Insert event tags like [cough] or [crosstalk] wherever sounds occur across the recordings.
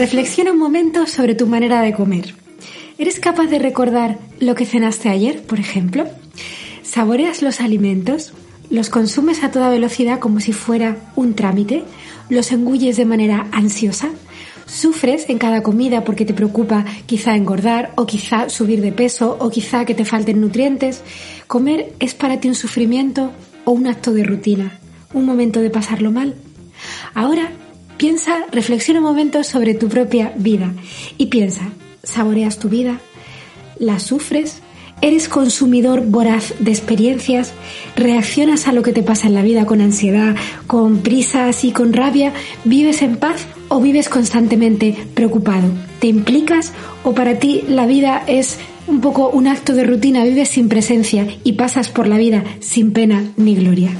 Reflexiona un momento sobre tu manera de comer. ¿Eres capaz de recordar lo que cenaste ayer, por ejemplo? ¿Saboreas los alimentos? ¿Los consumes a toda velocidad como si fuera un trámite? ¿Los engulles de manera ansiosa? ¿Sufres en cada comida porque te preocupa quizá engordar o quizá subir de peso o quizá que te falten nutrientes? ¿Comer es para ti un sufrimiento o un acto de rutina? ¿Un momento de pasarlo mal? Ahora piensa, reflexiona un momento sobre tu propia vida y piensa, ¿saboreas tu vida? ¿La sufres? ¿Eres consumidor voraz de experiencias? ¿Reaccionas a lo que te pasa en la vida con ansiedad, con prisas y con rabia? ¿Vives en paz o vives constantemente preocupado? ¿Te implicas o para ti la vida es un poco un acto de rutina, vives sin presencia y pasas por la vida sin pena ni gloria.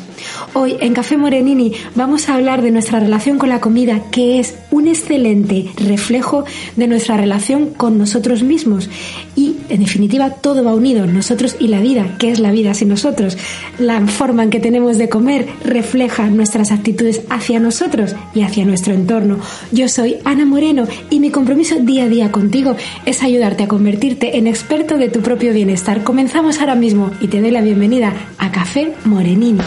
Hoy en Café Morenini vamos a hablar de nuestra relación con la comida, que es un excelente reflejo de nuestra relación con nosotros mismos. Y en definitiva todo va unido, nosotros y la vida, que es la vida sin nosotros. La forma en que tenemos de comer refleja nuestras actitudes hacia nosotros y hacia nuestro entorno. Yo soy Ana Moreno y mi compromiso día a día contigo es ayudarte a convertirte en experto de tu propio bienestar. Comenzamos ahora mismo y te doy la bienvenida a Café Morenini.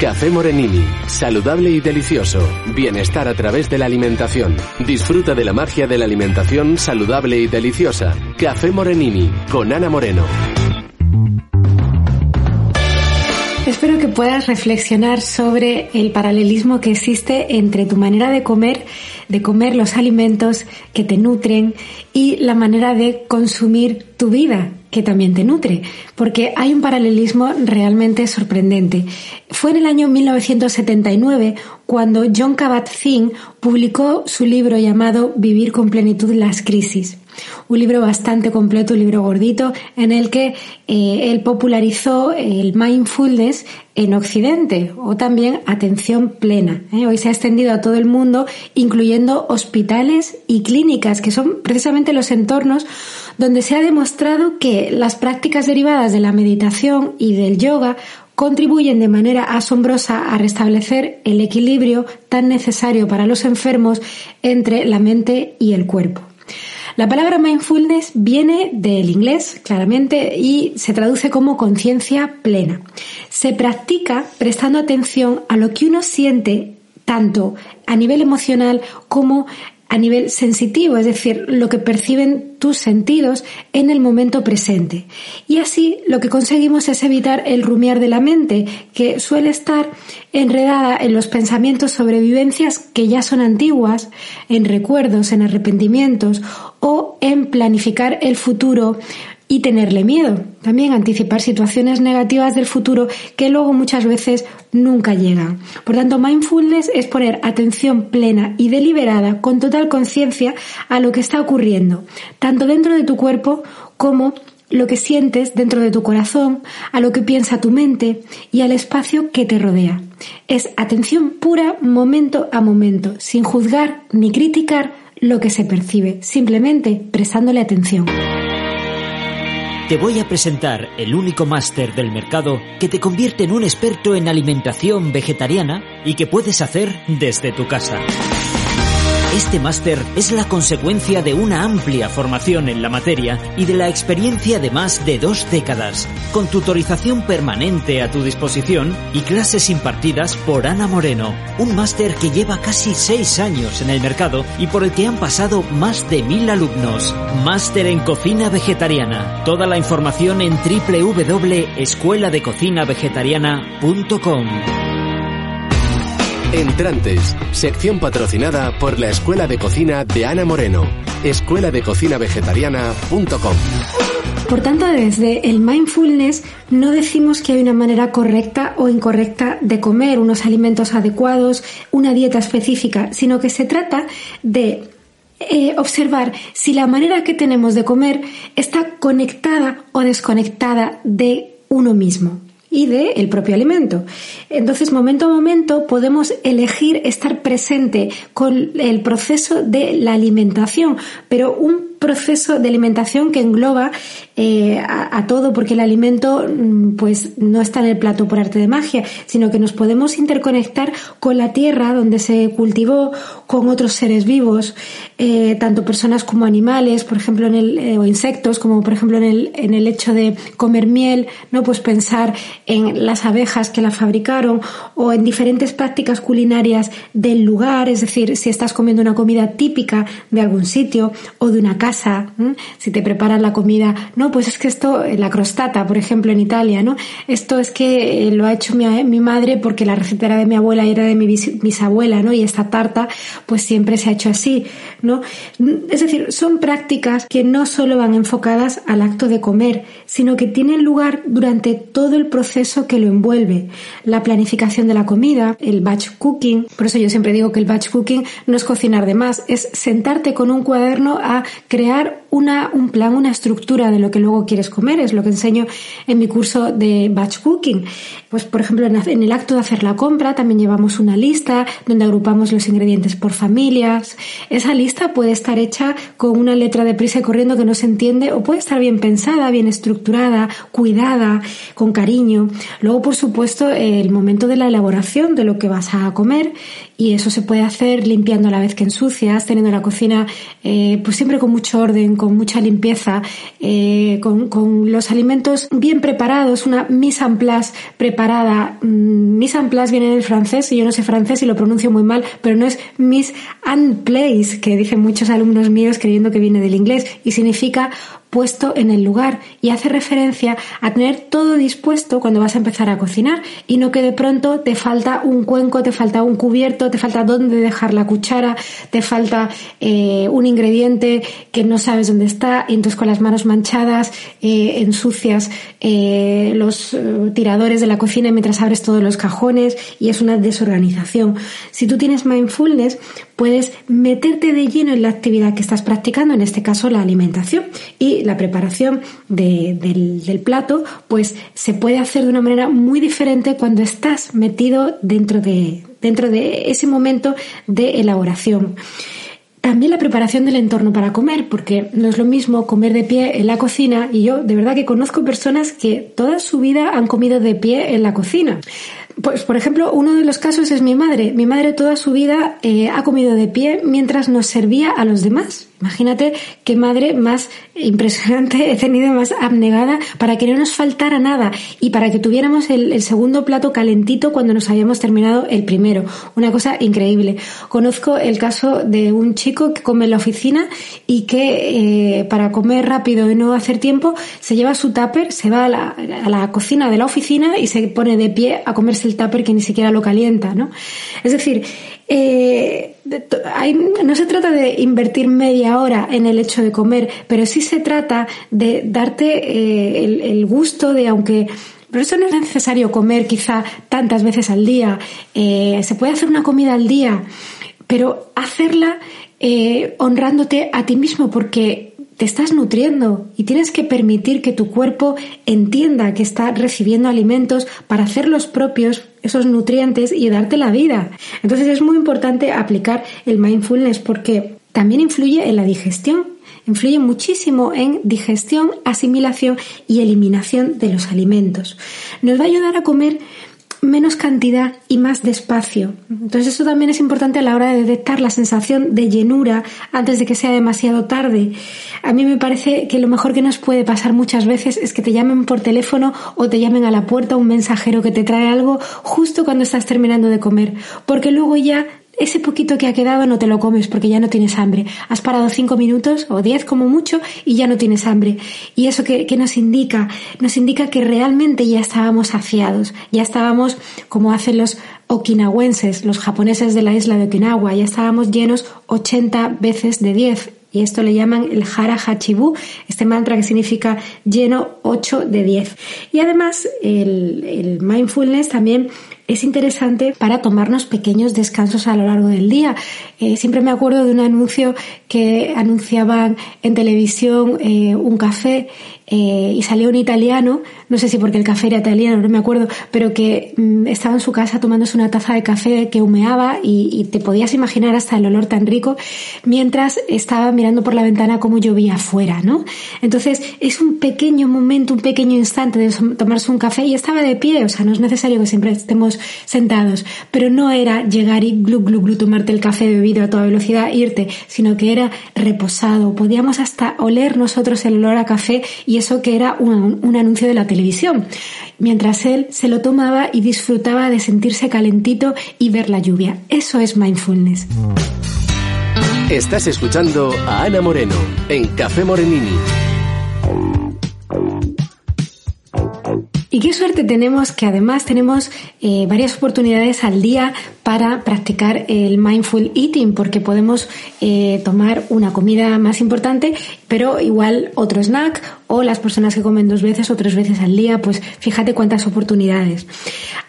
Café Morenini, saludable y delicioso. Bienestar a través de la alimentación. Disfruta de la magia de la alimentación saludable y deliciosa. Café Morenini, con Ana Moreno. Espero que puedas reflexionar sobre el paralelismo que existe entre tu manera de comer, de comer los alimentos que te nutren y la manera de consumir tu vida, que también te nutre, porque hay un paralelismo realmente sorprendente. Fue en el año 1979 cuando John Kabat-Zinn publicó su libro llamado Vivir con plenitud las crisis un libro bastante completo, un libro gordito, en el que eh, él popularizó el mindfulness en Occidente o también atención plena. ¿eh? Hoy se ha extendido a todo el mundo, incluyendo hospitales y clínicas, que son precisamente los entornos donde se ha demostrado que las prácticas derivadas de la meditación y del yoga contribuyen de manera asombrosa a restablecer el equilibrio tan necesario para los enfermos entre la mente y el cuerpo. La palabra mindfulness viene del inglés, claramente, y se traduce como conciencia plena. Se practica prestando atención a lo que uno siente tanto a nivel emocional como a nivel sensitivo, es decir, lo que perciben tus sentidos en el momento presente. Y así lo que conseguimos es evitar el rumiar de la mente, que suele estar enredada en los pensamientos sobre vivencias que ya son antiguas, en recuerdos, en arrepentimientos o en planificar el futuro y tenerle miedo. También anticipar situaciones negativas del futuro que luego muchas veces nunca llegan. Por tanto, mindfulness es poner atención plena y deliberada con total conciencia a lo que está ocurriendo, tanto dentro de tu cuerpo como lo que sientes dentro de tu corazón, a lo que piensa tu mente y al espacio que te rodea. Es atención pura momento a momento, sin juzgar ni criticar lo que se percibe, simplemente prestándole atención. Te voy a presentar el único máster del mercado que te convierte en un experto en alimentación vegetariana y que puedes hacer desde tu casa. Este máster es la consecuencia de una amplia formación en la materia y de la experiencia de más de dos décadas, con tutorización permanente a tu disposición y clases impartidas por Ana Moreno, un máster que lleva casi seis años en el mercado y por el que han pasado más de mil alumnos. Máster en cocina vegetariana. Toda la información en www.escueladecocinavegetariana.com. Entrantes, sección patrocinada por la Escuela de Cocina de Ana Moreno, escuela de cocina vegetariana.com. Por tanto, desde el mindfulness no decimos que hay una manera correcta o incorrecta de comer unos alimentos adecuados, una dieta específica, sino que se trata de eh, observar si la manera que tenemos de comer está conectada o desconectada de uno mismo y de el propio alimento. Entonces, momento a momento podemos elegir estar presente con el proceso de la alimentación, pero un proceso de alimentación que engloba eh, a, todo, porque el alimento mm, pues no está en el plato por arte de magia, sino que nos podemos interconectar con la tierra donde se cultivó, con otros seres vivos, eh, tanto personas como animales, por ejemplo, en el, eh, o insectos, como por ejemplo en el, en el hecho de comer miel, no pues pensar en las abejas que la fabricaron o en diferentes prácticas culinarias del lugar, es decir, si estás comiendo una comida típica de algún sitio o de una casa, si te preparan la comida, no, pues es que esto, la crostata, por ejemplo, en Italia, ¿no? Esto es que eh, lo ha hecho mi, mi madre porque la receta era de mi abuela y era de mi bisabuela, ¿no? Y esta tarta, pues siempre se ha hecho así, ¿no? Es decir, son prácticas que no solo van enfocadas al acto de comer, sino que tienen lugar durante todo el proceso que lo envuelve. La planificación de la comida, el batch cooking, por eso yo siempre digo que el batch cooking no es cocinar de más, es sentarte con un cuaderno a crear crear una, un plan, una estructura de lo que luego quieres comer. Es lo que enseño en mi curso de batch cooking. Pues, por ejemplo, en el acto de hacer la compra también llevamos una lista donde agrupamos los ingredientes por familias. Esa lista puede estar hecha con una letra de prisa y corriendo que no se entiende o puede estar bien pensada, bien estructurada, cuidada, con cariño. Luego, por supuesto, el momento de la elaboración de lo que vas a comer y eso se puede hacer limpiando a la vez que ensucias, teniendo la cocina eh, pues siempre con mucho orden, con mucha limpieza, eh, con, con, los alimentos bien preparados, una mise en place preparada. Mm, mise en place viene del francés y yo no sé francés y lo pronuncio muy mal, pero no es mise en place, que dicen muchos alumnos míos creyendo que viene del inglés y significa puesto en el lugar y hace referencia a tener todo dispuesto cuando vas a empezar a cocinar y no que de pronto te falta un cuenco, te falta un cubierto, te falta dónde dejar la cuchara, te falta eh, un ingrediente que no sabes dónde está y entonces con las manos manchadas eh, ensucias eh, los tiradores de la cocina mientras abres todos los cajones y es una desorganización. Si tú tienes mindfulness, puedes meterte de lleno en la actividad que estás practicando, en este caso la alimentación y la preparación del, plato, pues se puede hacer de una manera muy diferente cuando estás metido dentro de, dentro de ese momento de elaboración. También la preparación del entorno para comer, porque no es lo mismo comer de pie en la cocina y yo de verdad que conozco personas que toda su vida han comido de pie en la cocina. Pues, por ejemplo, uno de los casos es mi madre. Mi madre toda su vida eh, ha comido de pie mientras nos servía a los demás. Imagínate qué madre más impresionante [laughs] he tenido, más abnegada, para que no nos faltara nada y para que tuviéramos el, segundo plato calentito cuando nos habíamos terminado el primero. Una cosa increíble. Conozco el caso de un chico que come en la oficina y que eh, para comer rápido y no hacer tiempo se lleva su tupper, se va a la, a la cocina de la oficina y se pone de pie a comerse el tupper que ni siquiera lo calienta, ¿no? Es decir, eh, no se trata de invertir media hora en el hecho de comer, pero sí se trata de darte eh, el, gusto de, aunque pero eso no es necesario comer quizá tantas veces al día. Eh, se puede hacer una comida al día, pero hacerla honrándote a ti mismo, porque te estás nutriendo y tienes que permitir que tu cuerpo entienda que está recibiendo alimentos para hacer los propios esos nutrientes y darte la vida. Entonces es muy importante aplicar el mindfulness porque también influye en la digestión, influye muchísimo en digestión, asimilación y eliminación de los alimentos. Nos va a ayudar a comer menos cantidad y más despacio. Entonces eso también es importante a la hora de detectar la sensación de llenura antes de que sea demasiado tarde. A mí me parece que lo mejor que nos puede pasar muchas veces es que te llamen por teléfono o te llamen a la puerta un mensajero que te trae algo justo cuando estás terminando de comer, porque luego ya ese poquito que ha quedado no te lo comes porque ya no tienes hambre. Has parado cinco minutos o diez como mucho y ya no tienes hambre. Y eso que, nos indica, nos indica que realmente ya estábamos saciados, ya estábamos como hacen los okinawenses, los japoneses de la isla de Okinawa, ya estábamos llenos 80 veces de 10. Y esto le llaman el Hara Hachibu, este mantra que significa lleno 8 de 10. Y además el mindfulness también es interesante para tomarnos pequeños descansos a lo largo del día. Eh, siempre me acuerdo de un anuncio que anunciaban en televisión eh, un café eh, y salió un italiano, no sé si porque el café era italiano, no me acuerdo, pero que mm, estaba en su casa tomándose una taza de café que humeaba y, y, te podías imaginar hasta el olor tan rico mientras estaba mirando por la ventana cómo llovía afuera, ¿no? Entonces es un pequeño momento, un pequeño instante de tomarse un café y estaba de pie, o sea, no es necesario que siempre estemos sentados, pero no era llegar y glu glu glu tomarte el café bebido a toda velocidad, irte, sino que era reposado, podíamos hasta oler nosotros el olor a café y eso que era un, un anuncio de la televisión, mientras él se lo tomaba y disfrutaba de sentirse calentito y ver la lluvia. Eso es mindfulness. Estás escuchando a Ana Moreno en Café Morenini. Y qué suerte tenemos que además tenemos eh, varias oportunidades al día para practicar el mindful eating, porque podemos eh, tomar una comida más importante, pero igual otro snack, o las personas que comen dos veces o tres veces al día, pues fíjate cuántas oportunidades.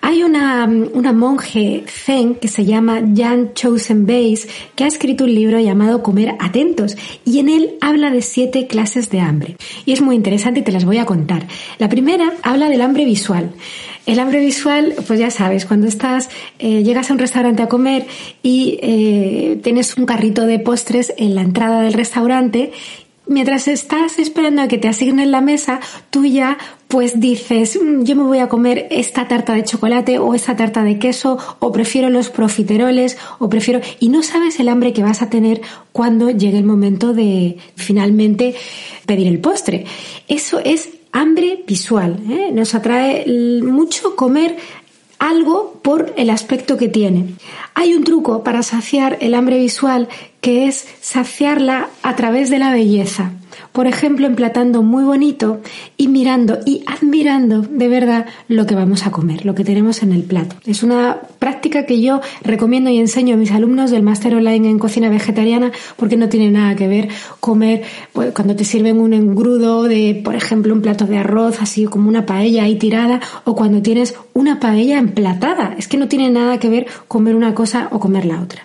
Hay una, una monje zen que se llama Jan Chosen Base, que ha escrito un libro llamado Comer Atentos, y en él habla de siete clases de hambre. Y es muy interesante y te las voy a contar. La primera habla del hambre visual. El hambre visual, pues ya sabes, cuando estás, eh, llegas a un restaurante a comer y eh, tienes un carrito de postres en la entrada del restaurante mientras estás esperando a que te asignen la mesa, tú ya pues dices, mm, yo me voy a comer esta tarta de chocolate o esta tarta de queso o prefiero los profiteroles o prefiero... y no sabes el hambre que vas a tener cuando llegue el momento de finalmente pedir el postre. Eso es hambre visual. ¿eh? Nos atrae mucho comer algo por el aspecto que tiene. Hay un truco para saciar el hambre visual que es saciarla a través de la belleza por ejemplo, emplatando muy bonito y mirando y admirando de verdad lo que vamos a comer, lo que tenemos en el plato. Es una práctica que yo recomiendo y enseño a mis alumnos del máster online en cocina vegetariana porque no tiene nada que ver comer pues, cuando te sirven un engrudo de, por ejemplo, un plato de arroz así como una paella ahí tirada o cuando tienes una paella emplatada. Es que no tiene nada que ver comer una cosa o comer la otra.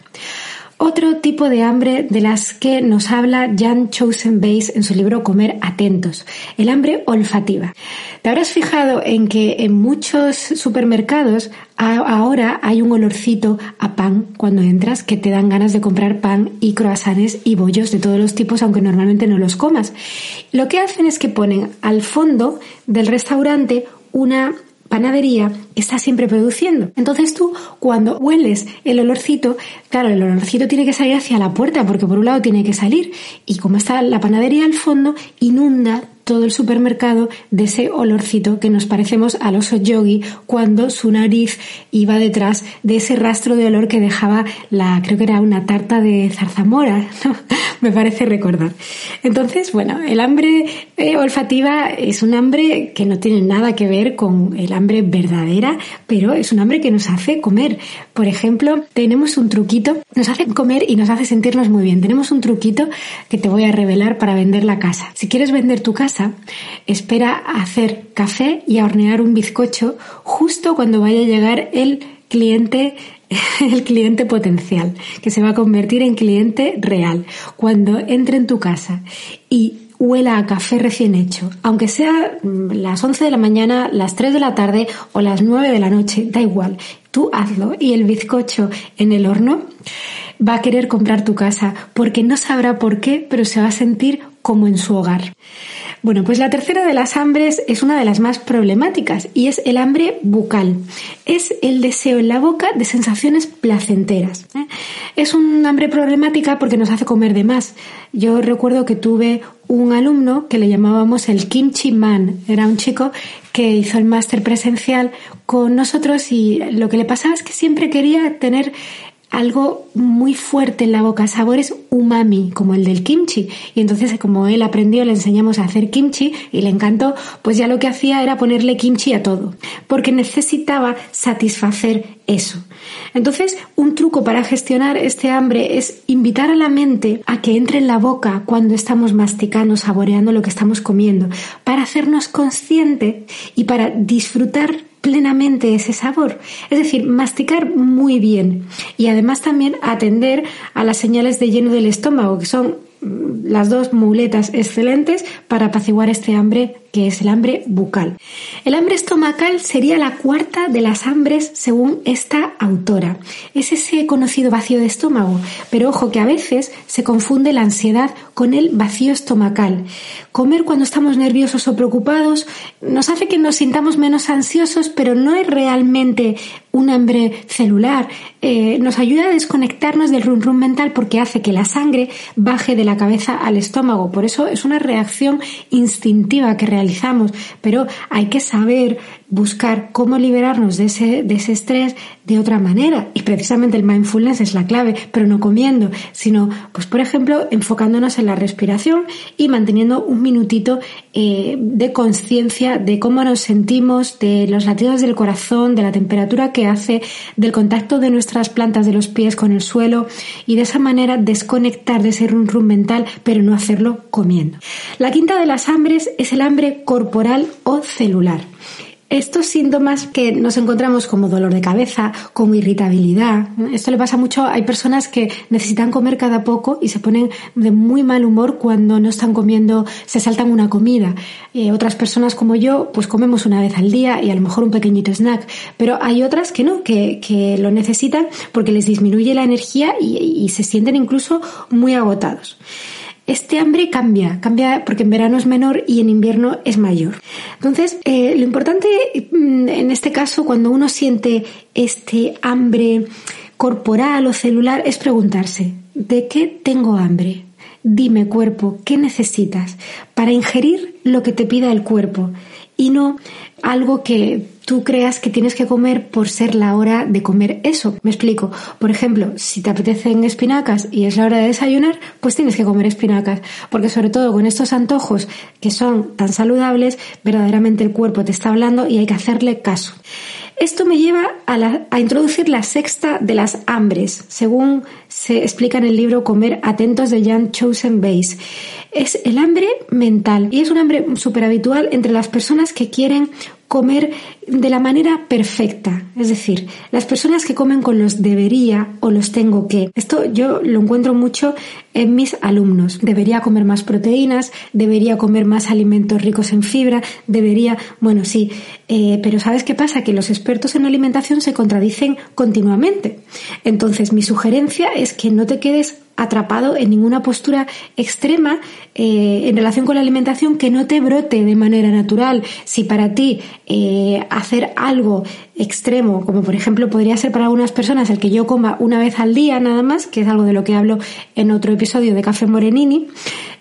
Otro tipo de hambre de las que nos habla Jan Chosen Base en su libro Comer Atentos, el hambre olfativa. Te habrás fijado en que en muchos supermercados ahora hay un olorcito a pan cuando entras que te dan ganas de comprar pan y croissants y bollos de todos los tipos aunque normalmente no los comas. Lo que hacen es que ponen al fondo del restaurante una panadería está siempre produciendo. Entonces tú, cuando hueles el olorcito, claro, el olorcito tiene que salir hacia la puerta, porque por un lado tiene que salir, y como está la panadería al fondo, inunda todo el supermercado de ese olorcito que nos parecemos al oso yogi cuando su nariz iba detrás de ese rastro de olor que dejaba la, creo que era una tarta de zarzamora, [laughs] me parece recordar. Entonces, bueno, el hambre eh, olfativa es un hambre que no tiene nada que ver con el hambre verdadera, pero es un hambre que nos hace comer. Por ejemplo, tenemos un truquito, nos hace comer y nos hace sentirnos muy bien. Tenemos un truquito que te voy a revelar para vender la casa. Si quieres vender tu casa, espera hacer café y a hornear un bizcocho justo cuando vaya a llegar el cliente [laughs] el cliente potencial, que se va a convertir en cliente real. Cuando entre en tu casa y huela a café recién hecho, aunque sea mm, las 11 de la mañana, las 3 de la tarde o las 9 de la noche, da igual, tú hazlo y el bizcocho en el horno va a querer comprar tu casa porque no sabrá por qué, pero se va a sentir como en su hogar. Bueno, pues la tercera de las hambres es una de las más problemáticas y es el hambre bucal. Es el deseo en la boca de sensaciones placenteras. ¿eh? Es un hambre problemática porque nos hace comer de más. Yo recuerdo que tuve un alumno que le llamábamos el kimchi man. Era un chico que hizo el máster presencial con nosotros y lo que le pasaba es que siempre quería tener algo muy fuerte en la boca, sabores umami, como el del kimchi. Y entonces, como él aprendió, le enseñamos a hacer kimchi y le encantó, pues ya lo que hacía era ponerle kimchi a todo, porque necesitaba satisfacer eso. Entonces, un truco para gestionar este hambre es invitar a la mente a que entre en la boca cuando estamos masticando, saboreando lo que estamos comiendo, para hacernos consciente y para disfrutar plenamente ese sabor. Es decir, masticar muy bien y además también atender a las señales de lleno del estómago, que son las dos muletas excelentes para apaciguar este hambre que es el hambre bucal. El hambre estomacal sería la cuarta de las hambres según esta autora. Es ese conocido vacío de estómago, pero ojo que a veces se confunde la ansiedad con el vacío estomacal. Comer cuando estamos nerviosos o preocupados nos hace que nos sintamos menos ansiosos, pero no es realmente un hambre celular. Eh, nos ayuda a desconectarnos del run run mental porque hace que la sangre baje de la cabeza al estómago. Por eso es una reacción instintiva que realizamos pero hay que saber buscar cómo liberarnos de ese, de ese estrés de otra manera. Y precisamente el mindfulness es la clave, pero no comiendo, sino, pues por ejemplo, enfocándonos en la respiración y manteniendo un minutito eh, de conciencia de cómo nos sentimos, de los latidos del corazón, de la temperatura que hace, del contacto de nuestras plantas de los pies con el suelo y de esa manera desconectar de ese rum rum mental, pero no hacerlo comiendo. La quinta de las hambres es el hambre corporal o celular. Estos síntomas que nos encontramos como dolor de cabeza, como irritabilidad, esto le pasa mucho, hay personas que necesitan comer cada poco y se ponen de muy mal humor cuando no están comiendo, se saltan una comida. Eh, otras personas como yo, pues comemos una vez al día y a lo mejor un pequeñito snack, pero hay otras que no, que, lo necesitan porque les disminuye la energía y se sienten incluso muy agotados. Este hambre cambia, cambia porque en verano es menor y en invierno es mayor. Entonces, eh, lo importante mm, en este caso, cuando uno siente este hambre corporal o celular, es preguntarse, ¿de qué tengo hambre? Dime cuerpo, ¿qué necesitas? Para ingerir lo que te pida el cuerpo y no algo que tú creas que tienes que comer por ser la hora de comer eso. Me explico. Por ejemplo, si te apetecen espinacas y es la hora de desayunar, pues tienes que comer espinacas. Porque sobre todo con estos antojos que son tan saludables, verdaderamente el cuerpo te está hablando y hay que hacerle caso. Esto me lleva a, introducir la sexta de las hambres, según se explica en el libro Comer Atentos de Jan Chosen Base. Es el hambre mental y es un hambre súper habitual entre las personas que quieren comer de la manera perfecta. Es decir, las personas que comen con los debería o los tengo que. Esto yo lo encuentro mucho en mis alumnos. Debería comer más proteínas, debería comer más alimentos ricos en fibra, debería, bueno, sí, eh, pero ¿sabes qué pasa? Que los expertos en alimentación se contradicen continuamente. Entonces, mi sugerencia es que no te quedes atrapado en ninguna postura extrema eh, en relación con la alimentación que no te brote de manera natural. Si para ti eh, hacer algo extremo, como por ejemplo podría ser para algunas personas el que yo coma una vez al día nada más, que es algo de lo que hablo en otro episodio de Café Morenini,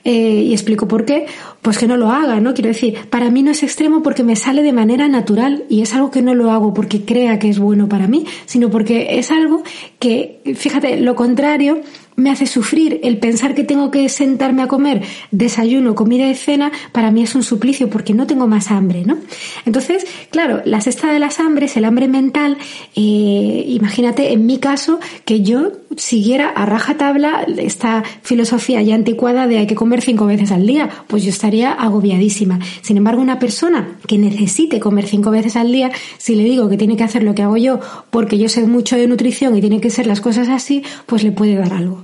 eh, y explico por qué, pues que no lo haga, ¿no? Quiero decir, para mí no es extremo porque me sale de manera natural y es algo que no lo hago porque crea que es bueno para mí, sino porque es algo que, fíjate, lo contrario me hace sufrir. El pensar que tengo que sentarme a comer desayuno, comida y cena, para mí es un suplicio porque no tengo más hambre, ¿no? Entonces, claro, la sexta de las hambres, el hambre mental, eh, imagínate en mi caso que yo siguiera a rajatabla esta filosofía ya anticuada de hay que comer cinco veces al día, pues yo estaría agobiadísima. Sin embargo, una persona que necesite comer cinco veces al día, si le digo que tiene que hacer lo que hago yo porque yo sé mucho de nutrición y tiene que ser las cosas así, pues le puede dar algo.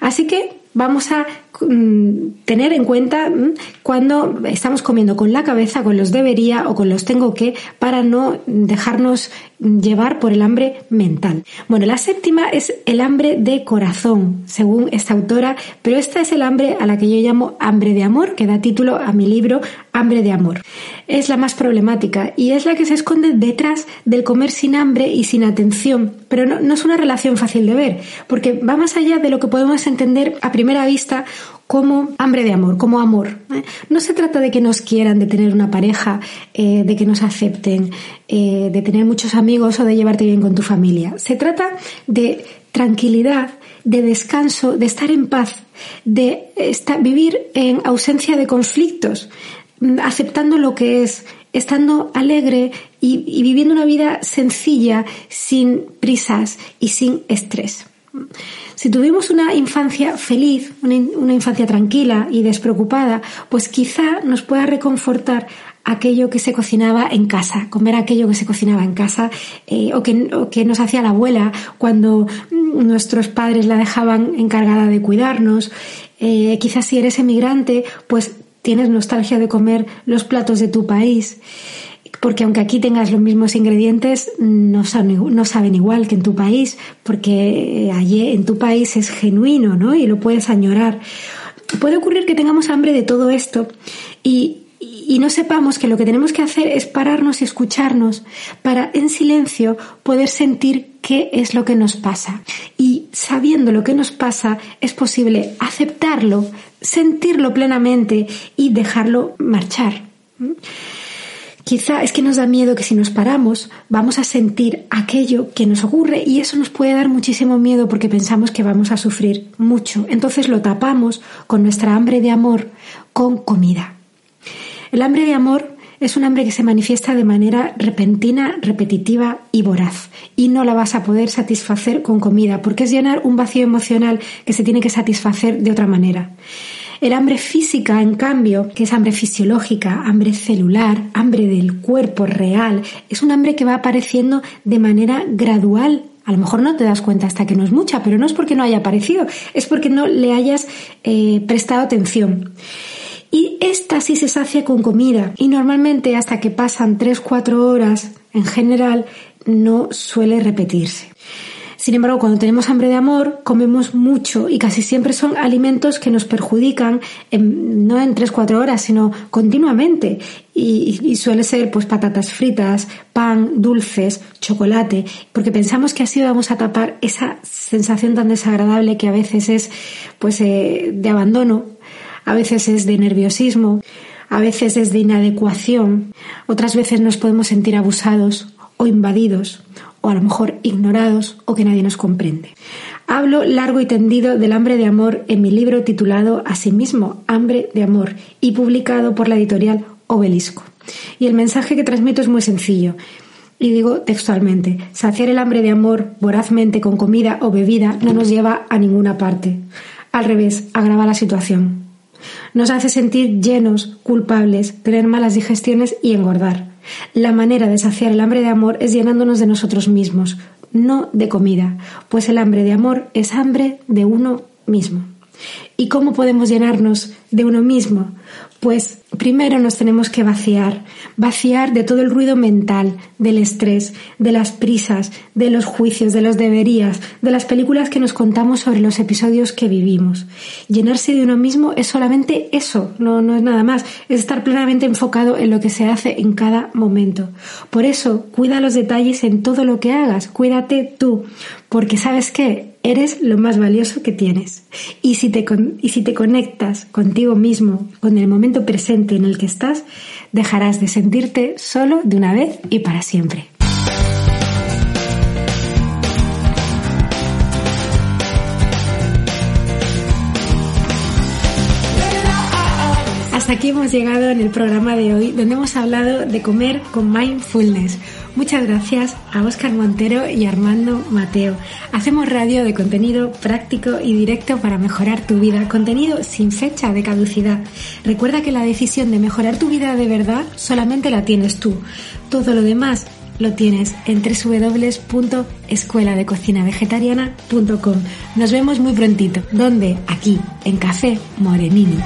Así que vamos a tener en cuenta mm, cuando estamos comiendo con la cabeza, con los debería o con los tengo que, para no dejarnos llevar por el hambre mental. Bueno, la séptima es el hambre de corazón, según esta autora, pero esta es el hambre a la que yo llamo hambre de amor, que da título a mi libro Hambre de amor. Es la más problemática y es la que se esconde detrás del comer sin hambre y sin atención, pero no es una relación fácil de ver, porque va más allá de lo que podemos entender a primera vista como hambre de amor, como amor. ¿eh? No se trata de que nos quieran, de tener una pareja, eh, de que nos acepten, eh, de tener muchos amigos o de llevarte bien con tu familia. Se trata de tranquilidad, de descanso, de estar en paz, de vivir en ausencia de conflictos, mm, aceptando lo que es, estando alegre y viviendo una vida sencilla, sin prisas y sin estrés. Si tuvimos una infancia feliz, una, infancia tranquila y despreocupada, pues quizá nos pueda reconfortar aquello que se cocinaba en casa, comer aquello que se cocinaba en casa eh, o, que, nos hacía la abuela cuando nuestros padres la dejaban encargada de cuidarnos. Eh, quizás si eres emigrante, pues tienes nostalgia de comer los platos de tu país porque aunque aquí tengas los mismos ingredientes, no saben, igual que en tu país, porque allí en tu país es genuino, ¿no? Y lo puedes añorar. Puede ocurrir que tengamos hambre de todo esto y, y no sepamos que lo que tenemos que hacer es pararnos y escucharnos para en silencio poder sentir qué es lo que nos pasa. Y sabiendo lo que nos pasa es posible aceptarlo, sentirlo plenamente y dejarlo marchar. Quizá es que nos da miedo que si nos paramos vamos a sentir aquello que nos ocurre y eso nos puede dar muchísimo miedo porque pensamos que vamos a sufrir mucho. Entonces lo tapamos con nuestra hambre de amor con comida. El hambre de amor es un hambre que se manifiesta de manera repentina, repetitiva y voraz. Y no la vas a poder satisfacer con comida, porque es llenar un vacío emocional que se tiene que satisfacer de otra manera. El hambre física, en cambio, que es hambre fisiológica, hambre celular, hambre del cuerpo real, es un hambre que va apareciendo de manera gradual a lo mejor no te das cuenta hasta que no es mucha, pero no es porque no haya aparecido, es porque no le hayas eh, prestado atención. Y esta sí se sacia con comida y normalmente hasta que pasan 3-4 horas en general no suele repetirse. Sin embargo, cuando tenemos hambre de amor, comemos mucho y casi siempre son alimentos que nos perjudican no en 3-4 horas, sino continuamente. Y, y, suele ser pues patatas fritas, pan, dulces, chocolate, porque pensamos que así vamos a tapar esa sensación tan desagradable que a veces es pues eh, de abandono a veces es de nerviosismo, a veces es de inadecuación, otras veces nos podemos sentir abusados o invadidos, o a lo mejor ignorados o que nadie nos comprende. Hablo largo y tendido del hambre de amor en mi libro titulado Asimismo, Hambre de Amor y publicado por la editorial Obelisco. Y el mensaje que transmito es muy sencillo. Y digo textualmente, saciar el hambre de amor vorazmente con comida o bebida no nos lleva a ninguna parte. Al revés, agrava la situación nos hace sentir llenos, culpables, tener malas digestiones y engordar. La manera de saciar el hambre de amor es llenándonos de nosotros mismos, no de comida, pues el hambre de amor es hambre de uno mismo. ¿Y cómo podemos llenarnos de uno mismo? Pues primero nos tenemos que vaciar, vaciar de todo el ruido mental, del estrés, de las prisas, de los juicios, de los deberías, de las películas que nos contamos sobre los episodios que vivimos. Llenarse de uno mismo es solamente eso, no, no es nada más, es estar plenamente enfocado en lo que se hace en cada momento. Por eso, cuida los detalles en todo lo que hagas, cuídate tú, porque sabes que eres lo más valioso que tienes. Y si te, y si te conectas contigo mismo, con el momento en el que estás, dejarás de sentirte solo de una vez y para siempre. Hasta aquí hemos llegado en el programa de hoy, donde hemos hablado de comer con mindfulness. Muchas gracias a Óscar Montero y Armando Mateo. Hacemos radio de contenido práctico y directo para mejorar tu vida, contenido sin fecha de caducidad. Recuerda que la decisión de mejorar tu vida de verdad solamente la tienes tú. Todo lo demás lo tienes en www.escueladecocinavegetariana.com. Nos vemos muy prontito. ¿Dónde? Aquí, en Café Morenini.